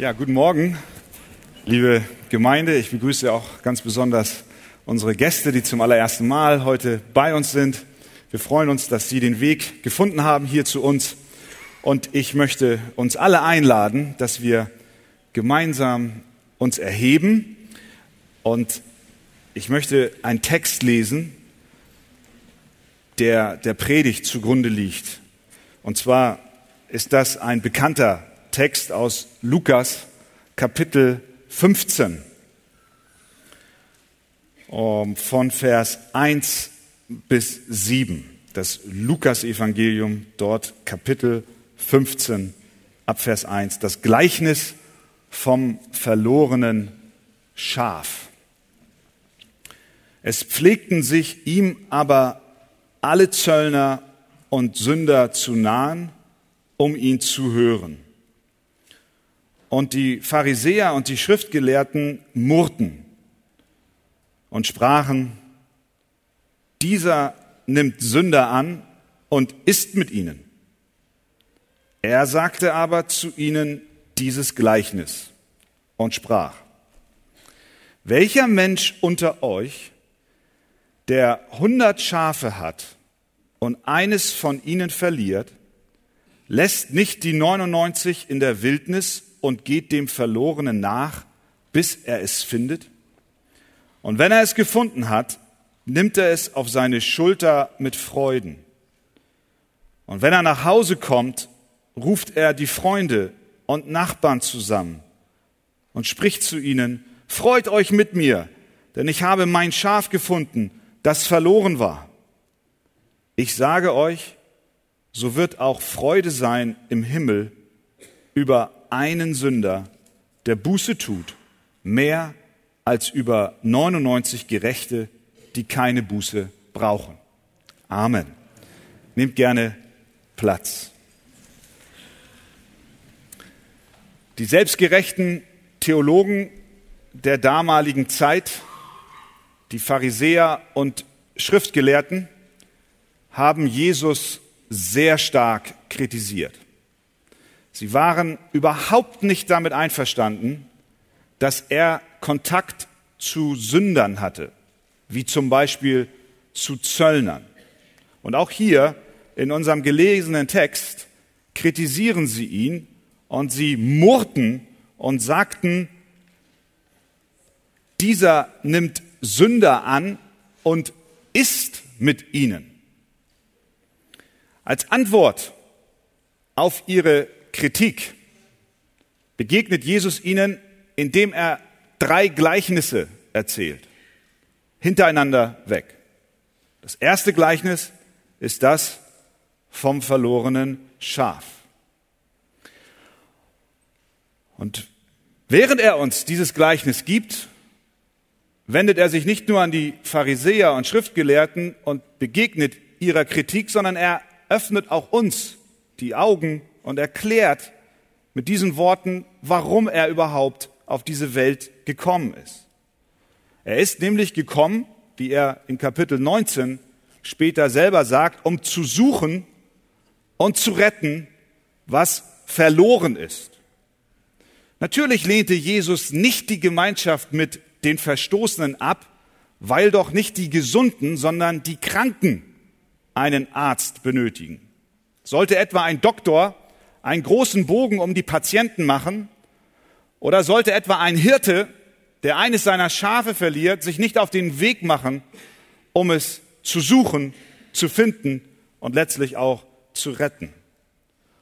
Ja, guten Morgen, liebe Gemeinde. Ich begrüße auch ganz besonders unsere Gäste, die zum allerersten Mal heute bei uns sind. Wir freuen uns, dass Sie den Weg gefunden haben hier zu uns. Und ich möchte uns alle einladen, dass wir gemeinsam uns erheben. Und ich möchte einen Text lesen, der der Predigt zugrunde liegt. Und zwar ist das ein bekannter Text aus Lukas Kapitel 15 von Vers 1 bis 7. Das Lukas-Evangelium, dort Kapitel 15 ab Vers 1. Das Gleichnis vom verlorenen Schaf. Es pflegten sich ihm aber alle Zöllner und Sünder zu nahen, um ihn zu hören. Und die Pharisäer und die Schriftgelehrten murrten und sprachen, dieser nimmt Sünder an und isst mit ihnen. Er sagte aber zu ihnen dieses Gleichnis und sprach, welcher Mensch unter euch, der hundert Schafe hat und eines von ihnen verliert, lässt nicht die 99 in der Wildnis und geht dem Verlorenen nach, bis er es findet? Und wenn er es gefunden hat, nimmt er es auf seine Schulter mit Freuden. Und wenn er nach Hause kommt, ruft er die Freunde und Nachbarn zusammen und spricht zu ihnen, Freut euch mit mir, denn ich habe mein Schaf gefunden, das verloren war. Ich sage euch, so wird auch Freude sein im Himmel über einen Sünder, der Buße tut, mehr als über 99 Gerechte, die keine Buße brauchen. Amen. Nehmt gerne Platz. Die selbstgerechten Theologen der damaligen Zeit, die Pharisäer und Schriftgelehrten, haben Jesus sehr stark kritisiert. Sie waren überhaupt nicht damit einverstanden, dass er Kontakt zu Sündern hatte, wie zum Beispiel zu Zöllnern. Und auch hier in unserem gelesenen Text kritisieren sie ihn und sie murrten und sagten, dieser nimmt Sünder an und isst mit ihnen. Als Antwort auf ihre Kritik begegnet Jesus ihnen, indem er drei Gleichnisse erzählt, hintereinander weg. Das erste Gleichnis ist das vom verlorenen Schaf. Und während er uns dieses Gleichnis gibt, wendet er sich nicht nur an die Pharisäer und Schriftgelehrten und begegnet ihrer Kritik, sondern er öffnet auch uns die Augen und erklärt mit diesen Worten, warum er überhaupt auf diese Welt gekommen ist. Er ist nämlich gekommen, wie er in Kapitel 19 später selber sagt, um zu suchen und zu retten, was verloren ist. Natürlich lehnte Jesus nicht die Gemeinschaft mit den Verstoßenen ab, weil doch nicht die Gesunden, sondern die Kranken einen Arzt benötigen. Sollte etwa ein Doktor einen großen Bogen um die Patienten machen? Oder sollte etwa ein Hirte, der eines seiner Schafe verliert, sich nicht auf den Weg machen, um es zu suchen, zu finden und letztlich auch zu retten?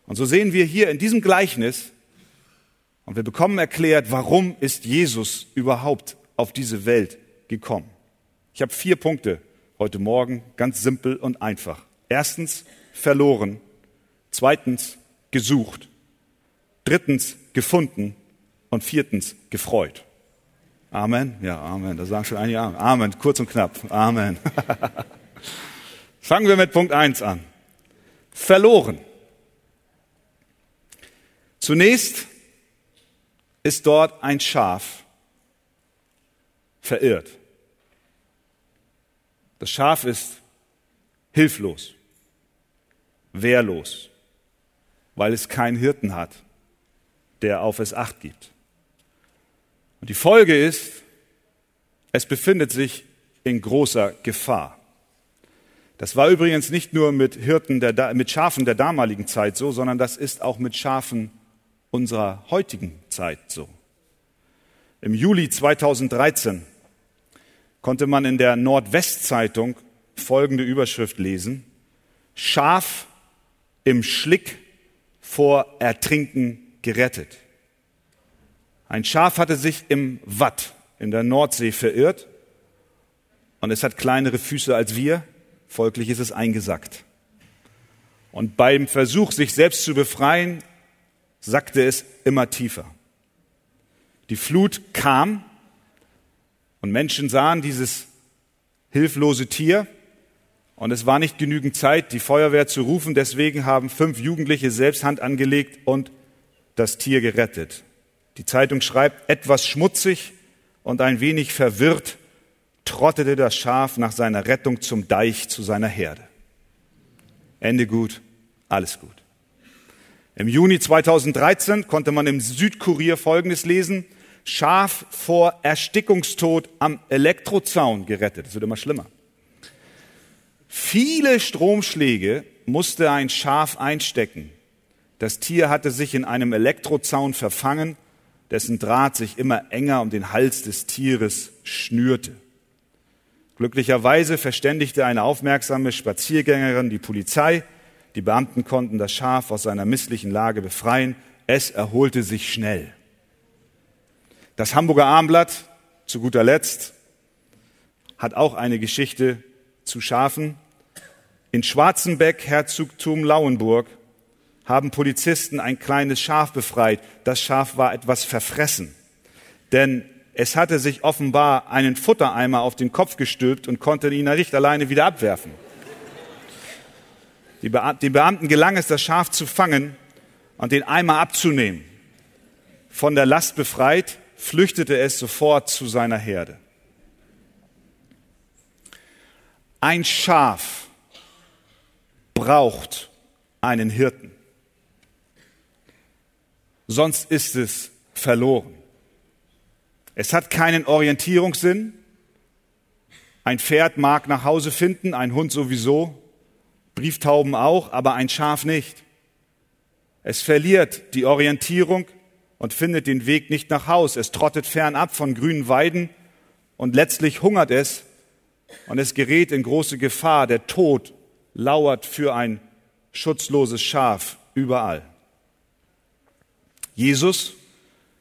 Und so sehen wir hier in diesem Gleichnis, und wir bekommen erklärt, warum ist Jesus überhaupt auf diese Welt gekommen. Ich habe vier Punkte heute Morgen, ganz simpel und einfach. Erstens, verloren. Zweitens, gesucht. Drittens, gefunden. Und viertens, gefreut. Amen. Ja, Amen. Da sagen schon einige Amen. Amen. Kurz und knapp. Amen. Fangen wir mit Punkt eins an. Verloren. Zunächst ist dort ein Schaf verirrt. Das Schaf ist hilflos, wehrlos weil es keinen Hirten hat, der auf es acht gibt. Und die Folge ist, es befindet sich in großer Gefahr. Das war übrigens nicht nur mit Hirten der, mit Schafen der damaligen Zeit so, sondern das ist auch mit Schafen unserer heutigen Zeit so. Im Juli 2013 konnte man in der Nordwestzeitung folgende Überschrift lesen. Schaf im Schlick vor Ertrinken gerettet. Ein Schaf hatte sich im Watt in der Nordsee verirrt und es hat kleinere Füße als wir, folglich ist es eingesackt. Und beim Versuch, sich selbst zu befreien, sackte es immer tiefer. Die Flut kam und Menschen sahen dieses hilflose Tier und es war nicht genügend Zeit, die Feuerwehr zu rufen. Deswegen haben fünf Jugendliche selbst Hand angelegt und das Tier gerettet. Die Zeitung schreibt, etwas schmutzig und ein wenig verwirrt trottete das Schaf nach seiner Rettung zum Deich zu seiner Herde. Ende gut, alles gut. Im Juni 2013 konnte man im Südkurier Folgendes lesen. Schaf vor Erstickungstod am Elektrozaun gerettet. Das wird immer schlimmer. Viele Stromschläge musste ein Schaf einstecken. Das Tier hatte sich in einem Elektrozaun verfangen, dessen Draht sich immer enger um den Hals des Tieres schnürte. Glücklicherweise verständigte eine aufmerksame Spaziergängerin die Polizei, die Beamten konnten das Schaf aus seiner misslichen Lage befreien. Es erholte sich schnell. Das Hamburger Armblatt, zu guter Letzt, hat auch eine Geschichte zu Schafen. In Schwarzenbeck, Herzogtum Lauenburg, haben Polizisten ein kleines Schaf befreit. Das Schaf war etwas verfressen, denn es hatte sich offenbar einen Futtereimer auf den Kopf gestülpt und konnte ihn nicht alleine wieder abwerfen. Den Beamten gelang es, das Schaf zu fangen und den Eimer abzunehmen. Von der Last befreit, flüchtete es sofort zu seiner Herde. Ein Schaf braucht einen Hirten. Sonst ist es verloren. Es hat keinen Orientierungssinn. Ein Pferd mag nach Hause finden, ein Hund sowieso. Brieftauben auch, aber ein Schaf nicht. Es verliert die Orientierung und findet den Weg nicht nach Haus. Es trottet fernab von grünen Weiden und letztlich hungert es und es gerät in große Gefahr. Der Tod lauert für ein schutzloses Schaf überall. Jesus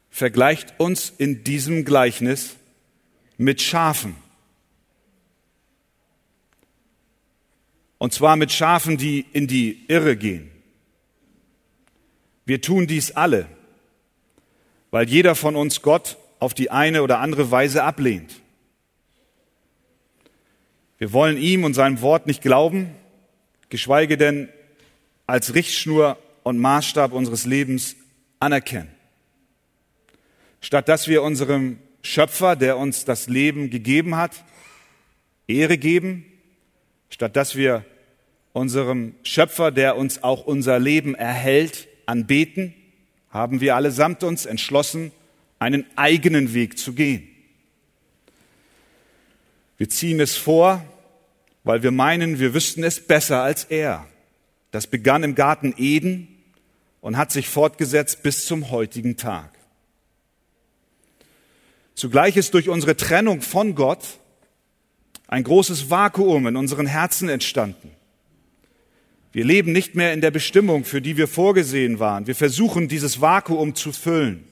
vergleicht uns in diesem Gleichnis mit Schafen. Und zwar mit Schafen, die in die Irre gehen. Wir tun dies alle, weil jeder von uns Gott auf die eine oder andere Weise ablehnt. Wir wollen ihm und seinem Wort nicht glauben, geschweige denn als Richtschnur und Maßstab unseres Lebens anerkennen. Statt dass wir unserem Schöpfer, der uns das Leben gegeben hat, Ehre geben, Statt dass wir unserem Schöpfer, der uns auch unser Leben erhält, anbeten, haben wir allesamt uns entschlossen, einen eigenen Weg zu gehen. Wir ziehen es vor, weil wir meinen, wir wüssten es besser als er. Das begann im Garten Eden und hat sich fortgesetzt bis zum heutigen Tag. Zugleich ist durch unsere Trennung von Gott ein großes Vakuum in unseren Herzen entstanden. Wir leben nicht mehr in der Bestimmung, für die wir vorgesehen waren. Wir versuchen, dieses Vakuum zu füllen,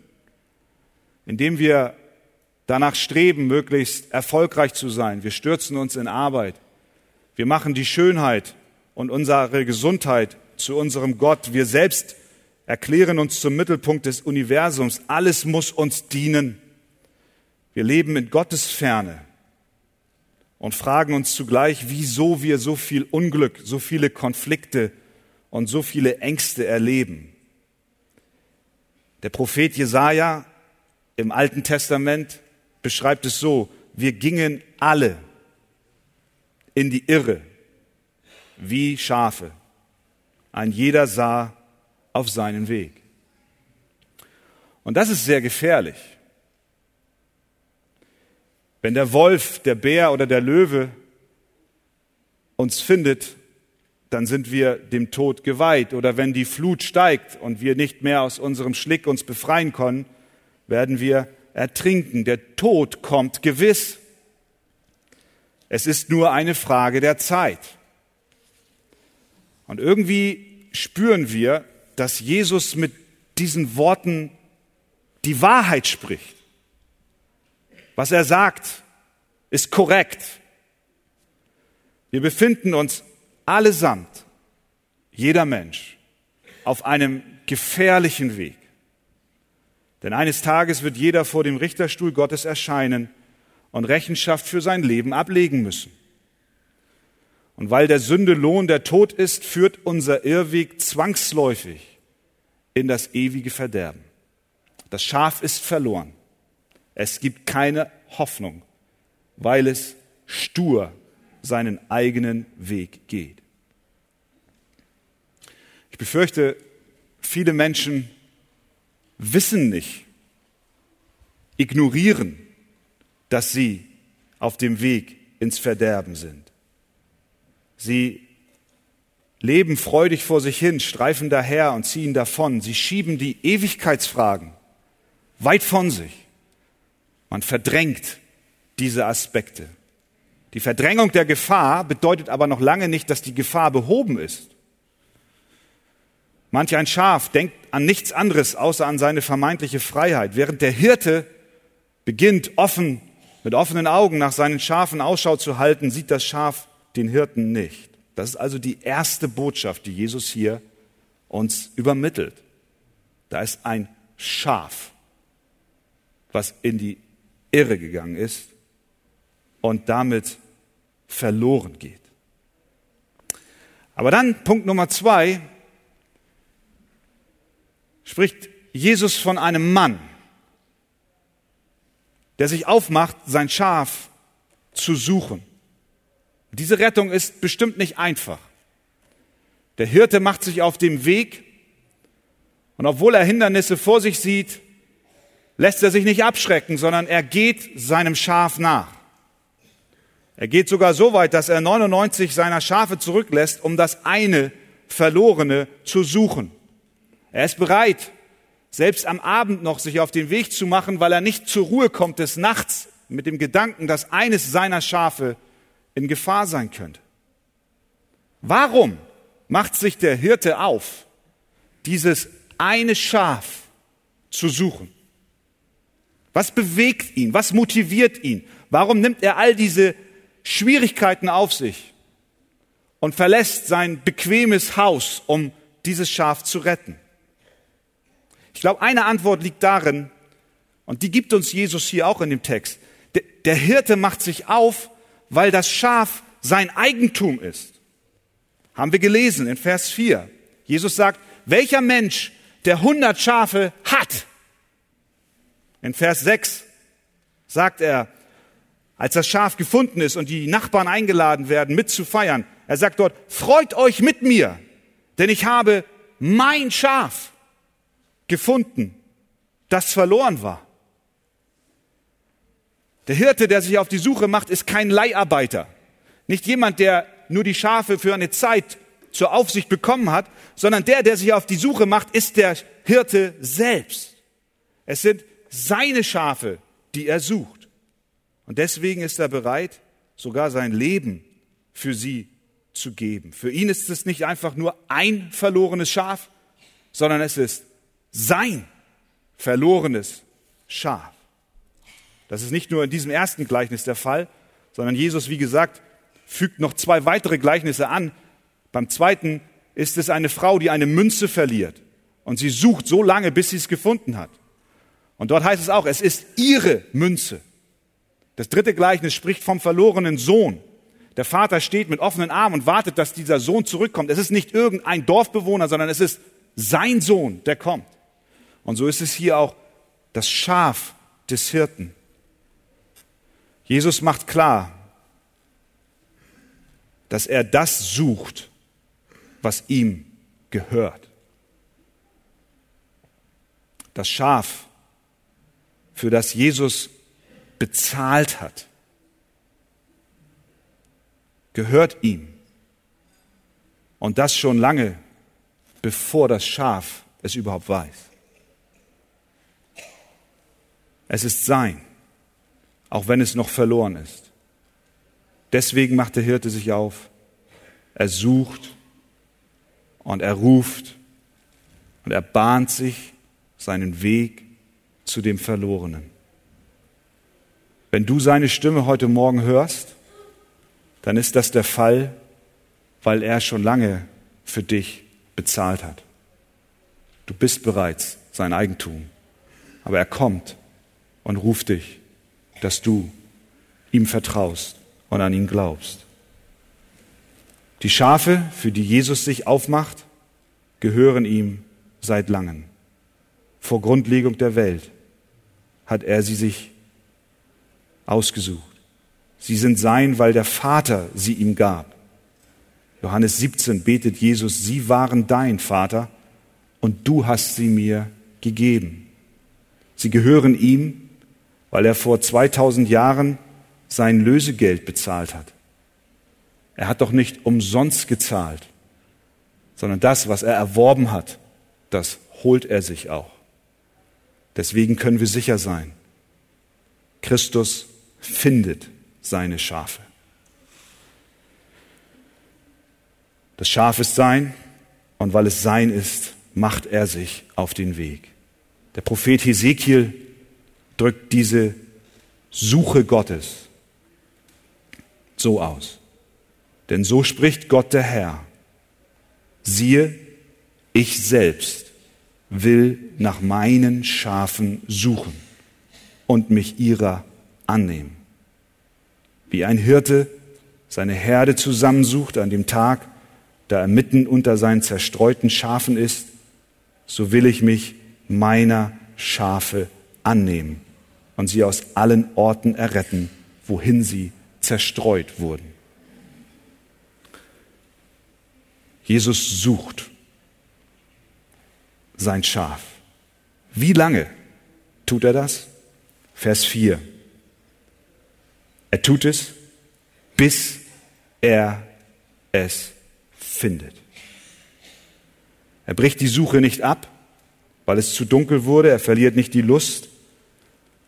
indem wir danach streben, möglichst erfolgreich zu sein. Wir stürzen uns in Arbeit. Wir machen die Schönheit und unsere Gesundheit zu unserem Gott. Wir selbst erklären uns zum Mittelpunkt des Universums. Alles muss uns dienen. Wir leben in Gottes Ferne und fragen uns zugleich, wieso wir so viel Unglück, so viele Konflikte und so viele Ängste erleben. Der Prophet Jesaja im Alten Testament beschreibt es so, wir gingen alle in die Irre wie Schafe. Ein jeder sah auf seinen Weg. Und das ist sehr gefährlich. Wenn der Wolf, der Bär oder der Löwe uns findet, dann sind wir dem Tod geweiht. Oder wenn die Flut steigt und wir nicht mehr aus unserem Schlick uns befreien können, werden wir ertrinken. Der Tod kommt gewiss. Es ist nur eine Frage der Zeit. Und irgendwie spüren wir, dass Jesus mit diesen Worten die Wahrheit spricht. Was er sagt, ist korrekt. Wir befinden uns allesamt, jeder Mensch, auf einem gefährlichen Weg. Denn eines Tages wird jeder vor dem Richterstuhl Gottes erscheinen und Rechenschaft für sein Leben ablegen müssen. Und weil der Sünde Lohn der Tod ist, führt unser Irrweg zwangsläufig in das ewige Verderben. Das Schaf ist verloren. Es gibt keine Hoffnung, weil es stur seinen eigenen Weg geht. Ich befürchte, viele Menschen wissen nicht, ignorieren, dass sie auf dem Weg ins Verderben sind. Sie leben freudig vor sich hin, streifen daher und ziehen davon. Sie schieben die Ewigkeitsfragen weit von sich. Man verdrängt diese Aspekte. Die Verdrängung der Gefahr bedeutet aber noch lange nicht, dass die Gefahr behoben ist. Manch ein Schaf denkt an nichts anderes außer an seine vermeintliche Freiheit, während der Hirte beginnt offen, mit offenen Augen nach seinen Schafen Ausschau zu halten, sieht das Schaf den Hirten nicht. Das ist also die erste Botschaft, die Jesus hier uns übermittelt. Da ist ein Schaf, was in die Irre gegangen ist und damit verloren geht. Aber dann Punkt Nummer zwei spricht Jesus von einem Mann, der sich aufmacht, sein Schaf zu suchen. Diese Rettung ist bestimmt nicht einfach. Der Hirte macht sich auf dem Weg und obwohl er Hindernisse vor sich sieht, lässt er sich nicht abschrecken, sondern er geht seinem Schaf nach. Er geht sogar so weit, dass er 99 seiner Schafe zurücklässt, um das eine verlorene zu suchen. Er ist bereit, selbst am Abend noch sich auf den Weg zu machen, weil er nicht zur Ruhe kommt des Nachts mit dem Gedanken, dass eines seiner Schafe in Gefahr sein könnte. Warum macht sich der Hirte auf, dieses eine Schaf zu suchen? Was bewegt ihn? Was motiviert ihn? Warum nimmt er all diese Schwierigkeiten auf sich und verlässt sein bequemes Haus, um dieses Schaf zu retten? Ich glaube, eine Antwort liegt darin, und die gibt uns Jesus hier auch in dem Text. Der Hirte macht sich auf, weil das Schaf sein Eigentum ist. Haben wir gelesen in Vers 4. Jesus sagt, welcher Mensch, der hundert Schafe hat, in Vers 6 sagt er, als das Schaf gefunden ist und die Nachbarn eingeladen werden, mitzufeiern, er sagt dort, freut euch mit mir, denn ich habe mein Schaf gefunden, das verloren war. Der Hirte, der sich auf die Suche macht, ist kein Leiharbeiter. Nicht jemand, der nur die Schafe für eine Zeit zur Aufsicht bekommen hat, sondern der, der sich auf die Suche macht, ist der Hirte selbst. Es sind seine Schafe, die er sucht. Und deswegen ist er bereit, sogar sein Leben für sie zu geben. Für ihn ist es nicht einfach nur ein verlorenes Schaf, sondern es ist sein verlorenes Schaf. Das ist nicht nur in diesem ersten Gleichnis der Fall, sondern Jesus, wie gesagt, fügt noch zwei weitere Gleichnisse an. Beim zweiten ist es eine Frau, die eine Münze verliert und sie sucht so lange, bis sie es gefunden hat. Und dort heißt es auch, es ist ihre Münze. Das dritte Gleichnis spricht vom verlorenen Sohn. Der Vater steht mit offenen Armen und wartet, dass dieser Sohn zurückkommt. Es ist nicht irgendein Dorfbewohner, sondern es ist sein Sohn, der kommt. Und so ist es hier auch das Schaf des Hirten. Jesus macht klar, dass er das sucht, was ihm gehört. Das Schaf für das Jesus bezahlt hat, gehört ihm. Und das schon lange, bevor das Schaf es überhaupt weiß. Es ist sein, auch wenn es noch verloren ist. Deswegen macht der Hirte sich auf. Er sucht und er ruft und er bahnt sich seinen Weg zu dem Verlorenen. Wenn du seine Stimme heute Morgen hörst, dann ist das der Fall, weil er schon lange für dich bezahlt hat. Du bist bereits sein Eigentum, aber er kommt und ruft dich, dass du ihm vertraust und an ihn glaubst. Die Schafe, für die Jesus sich aufmacht, gehören ihm seit langem. Vor Grundlegung der Welt hat er sie sich ausgesucht. Sie sind sein, weil der Vater sie ihm gab. Johannes 17 betet Jesus, sie waren dein Vater und du hast sie mir gegeben. Sie gehören ihm, weil er vor 2000 Jahren sein Lösegeld bezahlt hat. Er hat doch nicht umsonst gezahlt, sondern das, was er erworben hat, das holt er sich auch. Deswegen können wir sicher sein, Christus findet seine Schafe. Das Schaf ist sein und weil es sein ist, macht er sich auf den Weg. Der Prophet Hesekiel drückt diese Suche Gottes so aus. Denn so spricht Gott der Herr. Siehe, ich selbst will nach meinen Schafen suchen und mich ihrer annehmen. Wie ein Hirte seine Herde zusammensucht an dem Tag, da er mitten unter seinen zerstreuten Schafen ist, so will ich mich meiner Schafe annehmen und sie aus allen Orten erretten, wohin sie zerstreut wurden. Jesus sucht sein Schaf. Wie lange tut er das? Vers 4. Er tut es, bis er es findet. Er bricht die Suche nicht ab, weil es zu dunkel wurde, er verliert nicht die Lust,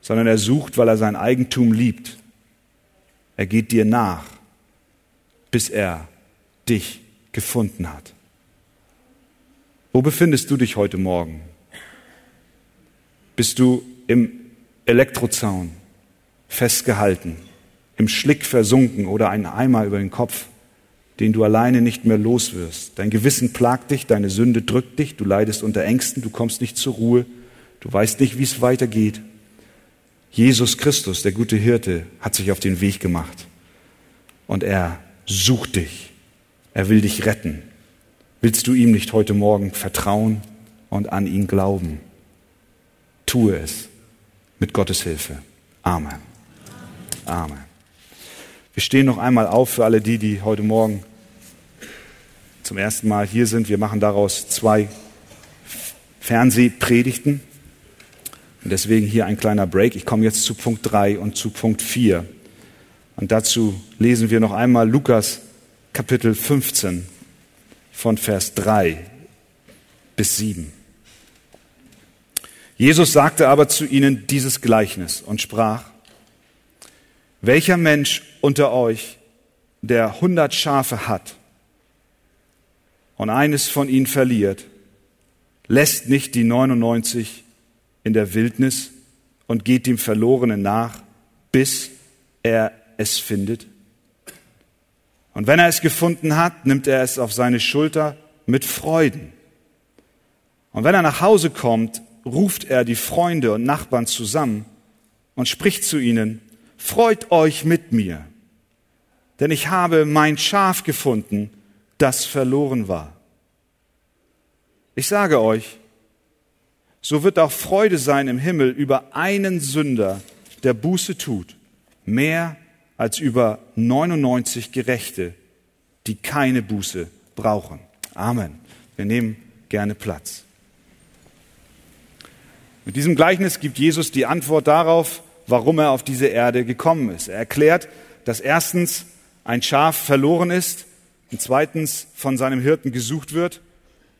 sondern er sucht, weil er sein Eigentum liebt. Er geht dir nach, bis er dich gefunden hat. Wo befindest du dich heute Morgen? Bist du im Elektrozaun festgehalten, im Schlick versunken oder ein Eimer über den Kopf, den du alleine nicht mehr los wirst? Dein Gewissen plagt dich, deine Sünde drückt dich, du leidest unter Ängsten, du kommst nicht zur Ruhe, du weißt nicht, wie es weitergeht. Jesus Christus, der gute Hirte, hat sich auf den Weg gemacht und er sucht dich. Er will dich retten. Willst du ihm nicht heute Morgen vertrauen und an ihn glauben? Tue es mit Gottes Hilfe. Amen. Amen. Wir stehen noch einmal auf für alle die, die heute Morgen zum ersten Mal hier sind. Wir machen daraus zwei Fernsehpredigten. Und deswegen hier ein kleiner Break. Ich komme jetzt zu Punkt 3 und zu Punkt 4. Und dazu lesen wir noch einmal Lukas Kapitel 15 von Vers 3 bis 7. Jesus sagte aber zu ihnen dieses Gleichnis und sprach, welcher Mensch unter euch, der hundert Schafe hat und eines von ihnen verliert, lässt nicht die 99 in der Wildnis und geht dem Verlorenen nach, bis er es findet? Und wenn er es gefunden hat, nimmt er es auf seine Schulter mit Freuden. Und wenn er nach Hause kommt, ruft er die Freunde und Nachbarn zusammen und spricht zu ihnen, Freut euch mit mir, denn ich habe mein Schaf gefunden, das verloren war. Ich sage euch, so wird auch Freude sein im Himmel über einen Sünder, der Buße tut, mehr als über 99 Gerechte, die keine Buße brauchen. Amen. Wir nehmen gerne Platz. Mit diesem Gleichnis gibt Jesus die Antwort darauf, warum er auf diese Erde gekommen ist. Er erklärt, dass erstens ein Schaf verloren ist, und zweitens von seinem Hirten gesucht wird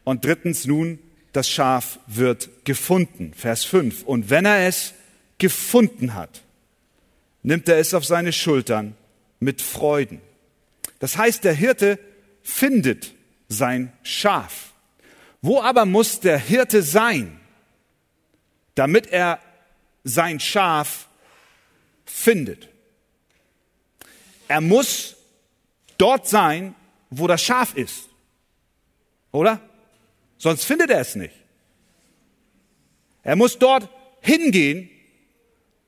und drittens nun das Schaf wird gefunden. Vers 5. Und wenn er es gefunden hat, nimmt er es auf seine Schultern mit Freuden. Das heißt, der Hirte findet sein Schaf. Wo aber muss der Hirte sein, damit er sein Schaf findet? Er muss dort sein, wo das Schaf ist. Oder? Sonst findet er es nicht. Er muss dort hingehen,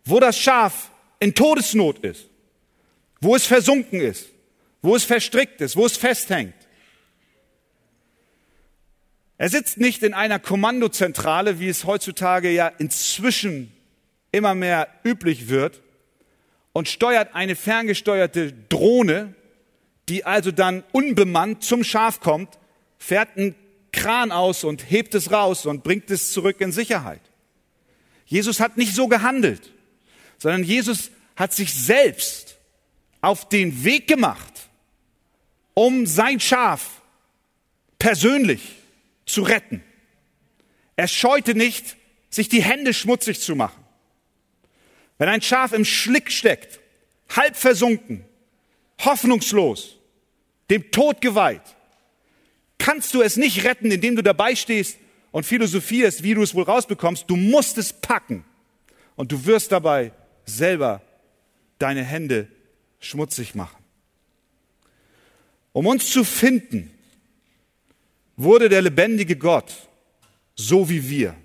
wo das Schaf in Todesnot ist, wo es versunken ist, wo es verstrickt ist, wo es festhängt. Er sitzt nicht in einer Kommandozentrale, wie es heutzutage ja inzwischen immer mehr üblich wird, und steuert eine ferngesteuerte Drohne, die also dann unbemannt zum Schaf kommt, fährt einen Kran aus und hebt es raus und bringt es zurück in Sicherheit. Jesus hat nicht so gehandelt, sondern Jesus hat sich selbst auf den Weg gemacht, um sein Schaf persönlich zu retten. Er scheute nicht, sich die Hände schmutzig zu machen. Wenn ein Schaf im Schlick steckt, halb versunken, hoffnungslos, dem Tod geweiht, kannst du es nicht retten, indem du dabei stehst und philosophierst, wie du es wohl rausbekommst. Du musst es packen und du wirst dabei selber deine Hände schmutzig machen. Um uns zu finden, wurde der lebendige Gott so wie wir.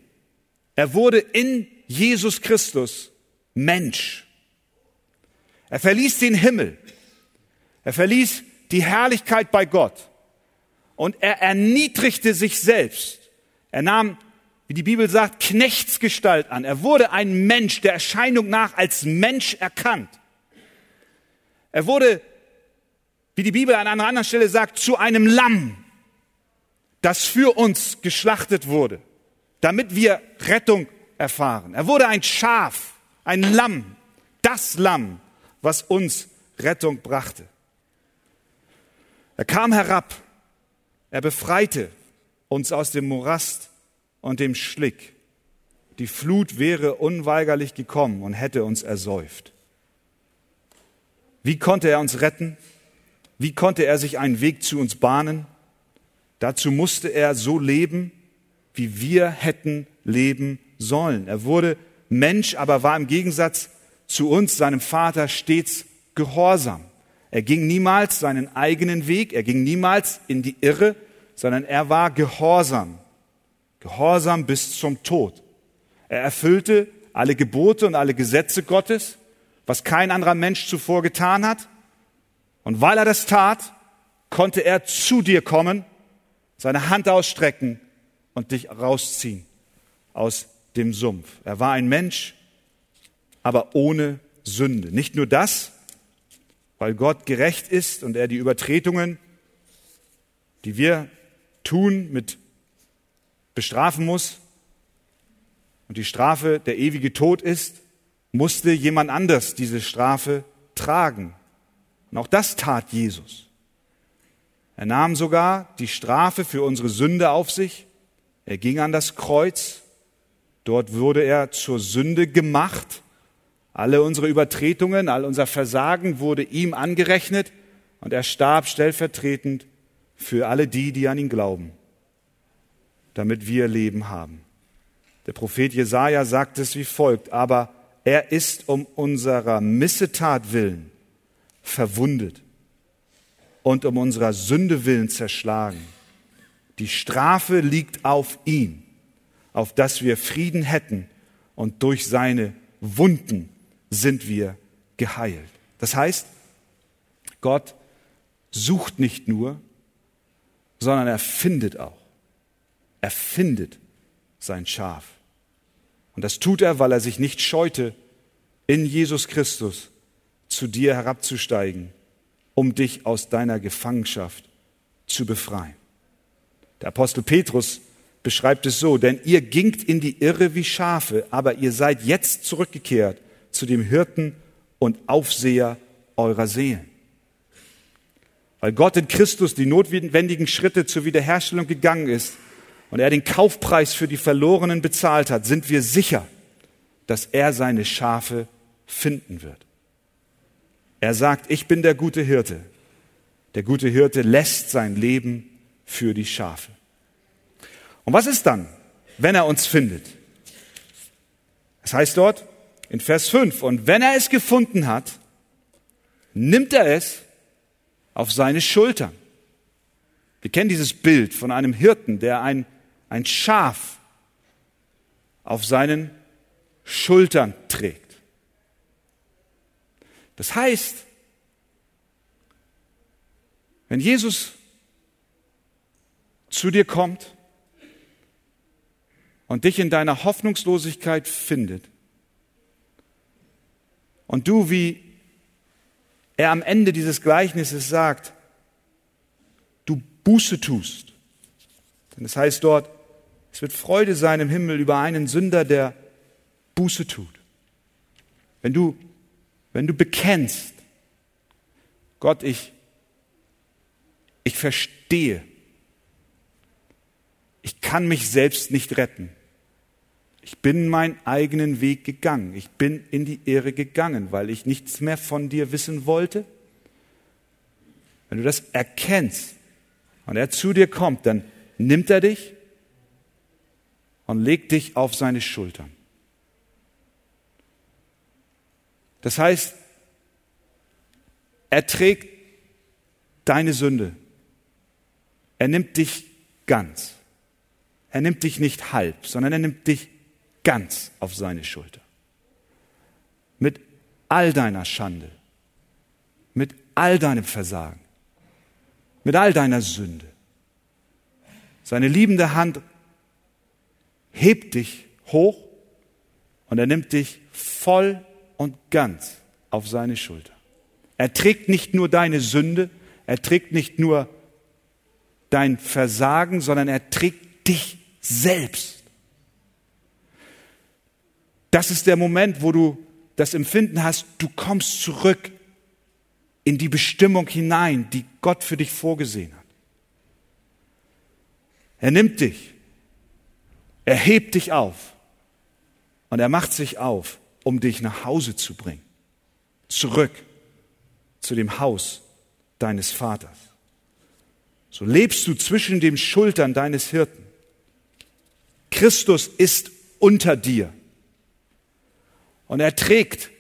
Er wurde in Jesus Christus Mensch. Er verließ den Himmel. Er verließ die Herrlichkeit bei Gott. Und er erniedrigte sich selbst. Er nahm, wie die Bibel sagt, Knechtsgestalt an. Er wurde ein Mensch, der Erscheinung nach als Mensch erkannt. Er wurde, wie die Bibel an einer anderen Stelle sagt, zu einem Lamm, das für uns geschlachtet wurde, damit wir Rettung erfahren. Er wurde ein Schaf, ein Lamm, das Lamm, was uns Rettung brachte. Er kam herab, er befreite uns aus dem Morast und dem Schlick. Die Flut wäre unweigerlich gekommen und hätte uns ersäuft. Wie konnte er uns retten? Wie konnte er sich einen Weg zu uns bahnen? Dazu musste er so leben, wie wir hätten leben sollen. Er wurde Mensch, aber war im Gegensatz zu uns, seinem Vater, stets gehorsam. Er ging niemals seinen eigenen Weg, er ging niemals in die Irre, sondern er war gehorsam. Gehorsam bis zum Tod. Er erfüllte alle Gebote und alle Gesetze Gottes, was kein anderer Mensch zuvor getan hat. Und weil er das tat, konnte er zu dir kommen, seine Hand ausstrecken und dich rausziehen aus dem Sumpf. Er war ein Mensch, aber ohne Sünde. Nicht nur das, weil Gott gerecht ist und er die Übertretungen, die wir tun, mit bestrafen muss und die Strafe der ewige Tod ist, musste jemand anders diese Strafe tragen. Und auch das tat Jesus. Er nahm sogar die Strafe für unsere Sünde auf sich. Er ging an das Kreuz. Dort wurde er zur Sünde gemacht alle unsere Übertretungen, all unser Versagen wurde ihm angerechnet und er starb stellvertretend für alle die, die an ihn glauben, damit wir Leben haben. Der Prophet Jesaja sagt es wie folgt, aber er ist um unserer Missetat willen verwundet und um unserer Sünde willen zerschlagen. Die Strafe liegt auf ihm, auf dass wir Frieden hätten und durch seine Wunden sind wir geheilt. Das heißt, Gott sucht nicht nur, sondern er findet auch. Er findet sein Schaf. Und das tut er, weil er sich nicht scheute, in Jesus Christus zu dir herabzusteigen, um dich aus deiner Gefangenschaft zu befreien. Der Apostel Petrus beschreibt es so, denn ihr gingt in die Irre wie Schafe, aber ihr seid jetzt zurückgekehrt zu dem Hirten und Aufseher eurer Seelen. Weil Gott in Christus die notwendigen Schritte zur Wiederherstellung gegangen ist und er den Kaufpreis für die Verlorenen bezahlt hat, sind wir sicher, dass er seine Schafe finden wird. Er sagt, ich bin der gute Hirte. Der gute Hirte lässt sein Leben für die Schafe. Und was ist dann, wenn er uns findet? Es heißt dort in Vers 5, und wenn er es gefunden hat, nimmt er es auf seine Schultern. Wir kennen dieses Bild von einem Hirten, der ein, ein Schaf auf seinen Schultern trägt. Das heißt, wenn Jesus zu dir kommt und dich in deiner Hoffnungslosigkeit findet und du, wie er am Ende dieses Gleichnisses sagt, du Buße tust. Denn es heißt dort, es wird Freude sein im Himmel über einen Sünder, der Buße tut. Wenn du, wenn du bekennst, Gott, ich, ich verstehe, ich kann mich selbst nicht retten. Bin meinen eigenen Weg gegangen. Ich bin in die Irre gegangen, weil ich nichts mehr von dir wissen wollte. Wenn du das erkennst und er zu dir kommt, dann nimmt er dich und legt dich auf seine Schultern. Das heißt, er trägt deine Sünde. Er nimmt dich ganz. Er nimmt dich nicht halb, sondern er nimmt dich ganz auf seine Schulter. Mit all deiner Schande, mit all deinem Versagen, mit all deiner Sünde. Seine liebende Hand hebt dich hoch und er nimmt dich voll und ganz auf seine Schulter. Er trägt nicht nur deine Sünde, er trägt nicht nur dein Versagen, sondern er trägt dich selbst. Das ist der Moment, wo du das Empfinden hast, du kommst zurück in die Bestimmung hinein, die Gott für dich vorgesehen hat. Er nimmt dich, er hebt dich auf und er macht sich auf, um dich nach Hause zu bringen, zurück zu dem Haus deines Vaters. So lebst du zwischen den Schultern deines Hirten. Christus ist unter dir. Und er trägt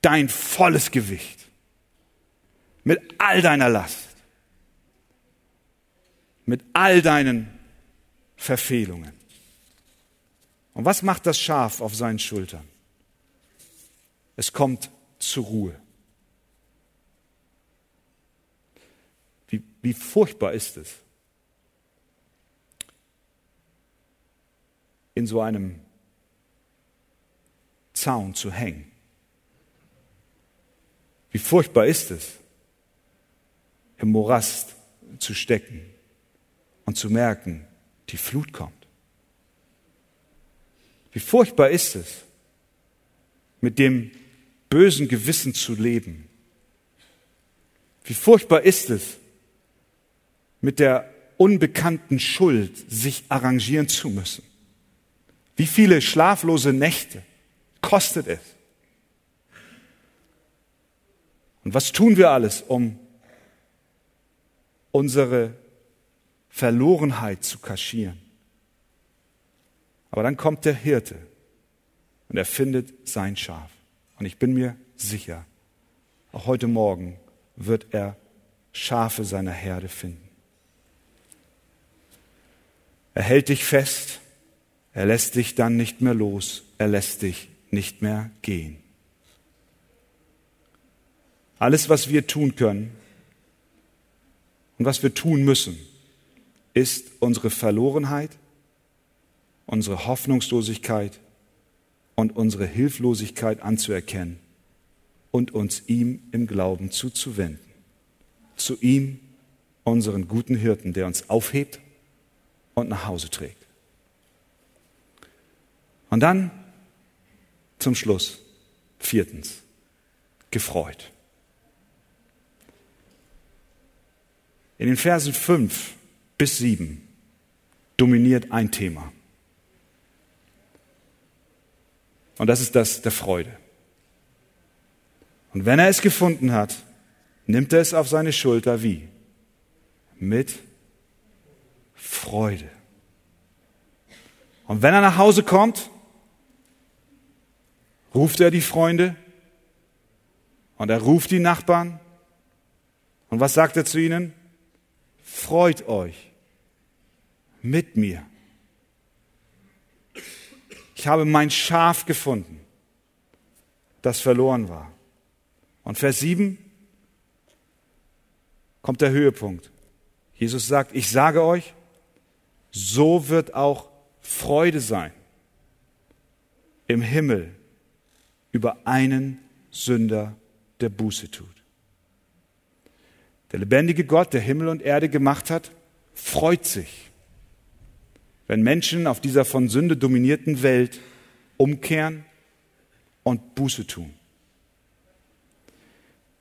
dein volles Gewicht mit all deiner Last, mit all deinen Verfehlungen. Und was macht das Schaf auf seinen Schultern? Es kommt zur Ruhe. Wie, wie furchtbar ist es, in so einem Zaun zu hängen. Wie furchtbar ist es, im Morast zu stecken und zu merken, die Flut kommt. Wie furchtbar ist es, mit dem bösen Gewissen zu leben. Wie furchtbar ist es, mit der unbekannten Schuld sich arrangieren zu müssen. Wie viele schlaflose Nächte kostet es? Und was tun wir alles, um unsere Verlorenheit zu kaschieren? Aber dann kommt der Hirte und er findet sein Schaf. Und ich bin mir sicher, auch heute Morgen wird er Schafe seiner Herde finden. Er hält dich fest, er lässt dich dann nicht mehr los, er lässt dich nicht mehr gehen. Alles, was wir tun können und was wir tun müssen, ist unsere Verlorenheit, unsere Hoffnungslosigkeit und unsere Hilflosigkeit anzuerkennen und uns ihm im Glauben zuzuwenden. Zu ihm, unseren guten Hirten, der uns aufhebt und nach Hause trägt. Und dann zum Schluss, viertens, gefreut. In den Versen 5 bis 7 dominiert ein Thema. Und das ist das der Freude. Und wenn er es gefunden hat, nimmt er es auf seine Schulter wie? Mit Freude. Und wenn er nach Hause kommt, ruft er die Freunde und er ruft die Nachbarn. Und was sagt er zu ihnen? Freut euch mit mir. Ich habe mein Schaf gefunden, das verloren war. Und Vers 7 kommt der Höhepunkt. Jesus sagt, ich sage euch, so wird auch Freude sein im Himmel über einen Sünder, der Buße tut. Der lebendige Gott, der Himmel und Erde gemacht hat, freut sich, wenn Menschen auf dieser von Sünde dominierten Welt umkehren und Buße tun.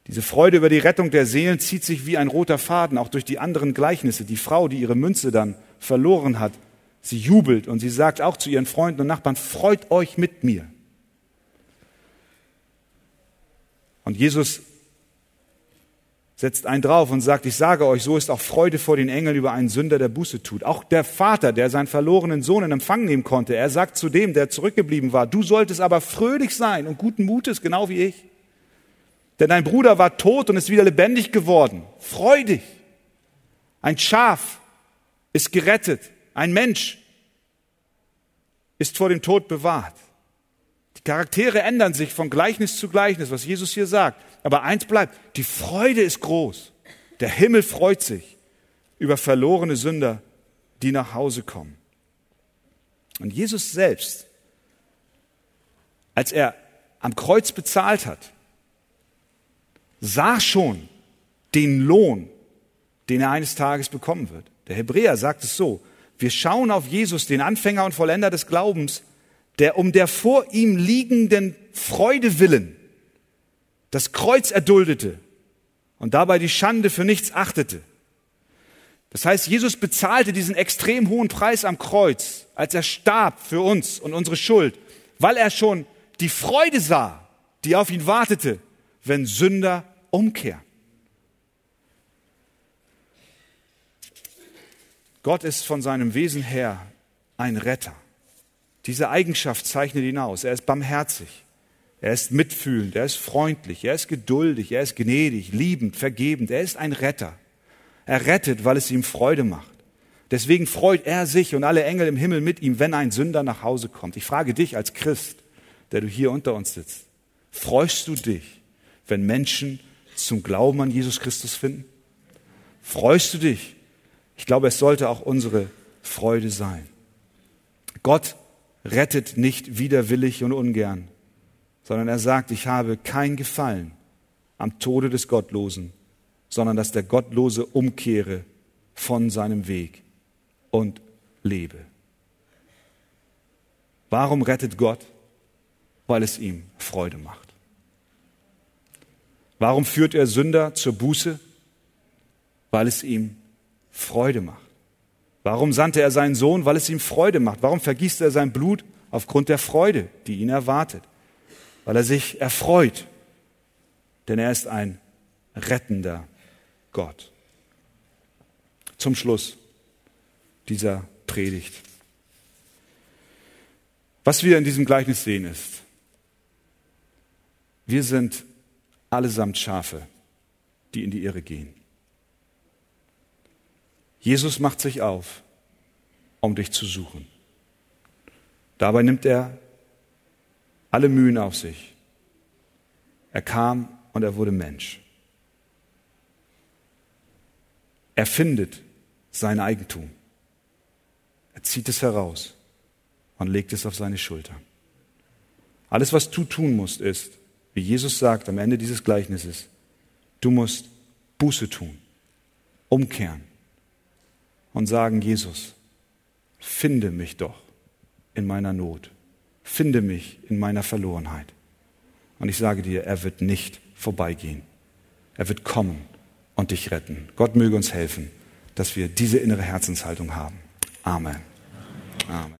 Diese Freude über die Rettung der Seelen zieht sich wie ein roter Faden auch durch die anderen Gleichnisse. Die Frau, die ihre Münze dann verloren hat, sie jubelt und sie sagt auch zu ihren Freunden und Nachbarn, freut euch mit mir. Und Jesus setzt einen drauf und sagt, ich sage euch, so ist auch Freude vor den Engeln über einen Sünder, der Buße tut. Auch der Vater, der seinen verlorenen Sohn in Empfang nehmen konnte, er sagt zu dem, der zurückgeblieben war, du solltest aber fröhlich sein und guten Mutes, genau wie ich. Denn dein Bruder war tot und ist wieder lebendig geworden. Freu dich. Ein Schaf ist gerettet. Ein Mensch ist vor dem Tod bewahrt. Charaktere ändern sich von Gleichnis zu Gleichnis, was Jesus hier sagt. Aber eins bleibt, die Freude ist groß. Der Himmel freut sich über verlorene Sünder, die nach Hause kommen. Und Jesus selbst, als er am Kreuz bezahlt hat, sah schon den Lohn, den er eines Tages bekommen wird. Der Hebräer sagt es so, wir schauen auf Jesus, den Anfänger und Vollender des Glaubens, der um der vor ihm liegenden Freude willen das Kreuz erduldete und dabei die Schande für nichts achtete. Das heißt, Jesus bezahlte diesen extrem hohen Preis am Kreuz, als er starb für uns und unsere Schuld, weil er schon die Freude sah, die auf ihn wartete wenn Sünder umkehren. Gott ist von seinem Wesen her ein Retter. Diese Eigenschaft zeichnet ihn aus. Er ist barmherzig. Er ist mitfühlend. Er ist freundlich. Er ist geduldig. Er ist gnädig, liebend, vergebend. Er ist ein Retter. Er rettet, weil es ihm Freude macht. Deswegen freut er sich und alle Engel im Himmel mit ihm, wenn ein Sünder nach Hause kommt. Ich frage dich als Christ, der du hier unter uns sitzt, freust du dich, wenn Menschen zum Glauben an Jesus Christus finden? Freust du dich? Ich glaube, es sollte auch unsere Freude sein. Gott rettet nicht widerwillig und ungern, sondern er sagt, ich habe kein Gefallen am Tode des Gottlosen, sondern dass der Gottlose umkehre von seinem Weg und lebe. Warum rettet Gott? Weil es ihm Freude macht. Warum führt er Sünder zur Buße? Weil es ihm Freude macht. Warum sandte er seinen Sohn? Weil es ihm Freude macht. Warum vergießt er sein Blut? Aufgrund der Freude, die ihn erwartet. Weil er sich erfreut. Denn er ist ein rettender Gott. Zum Schluss dieser Predigt. Was wir in diesem Gleichnis sehen ist, wir sind allesamt Schafe, die in die Irre gehen. Jesus macht sich auf, um dich zu suchen. Dabei nimmt er alle Mühen auf sich. Er kam und er wurde Mensch. Er findet sein Eigentum. Er zieht es heraus und legt es auf seine Schulter. Alles, was du tun musst, ist, wie Jesus sagt am Ende dieses Gleichnisses, du musst Buße tun, umkehren und sagen, Jesus, finde mich doch in meiner Not, finde mich in meiner Verlorenheit. Und ich sage dir, er wird nicht vorbeigehen. Er wird kommen und dich retten. Gott möge uns helfen, dass wir diese innere Herzenshaltung haben. Amen. Amen.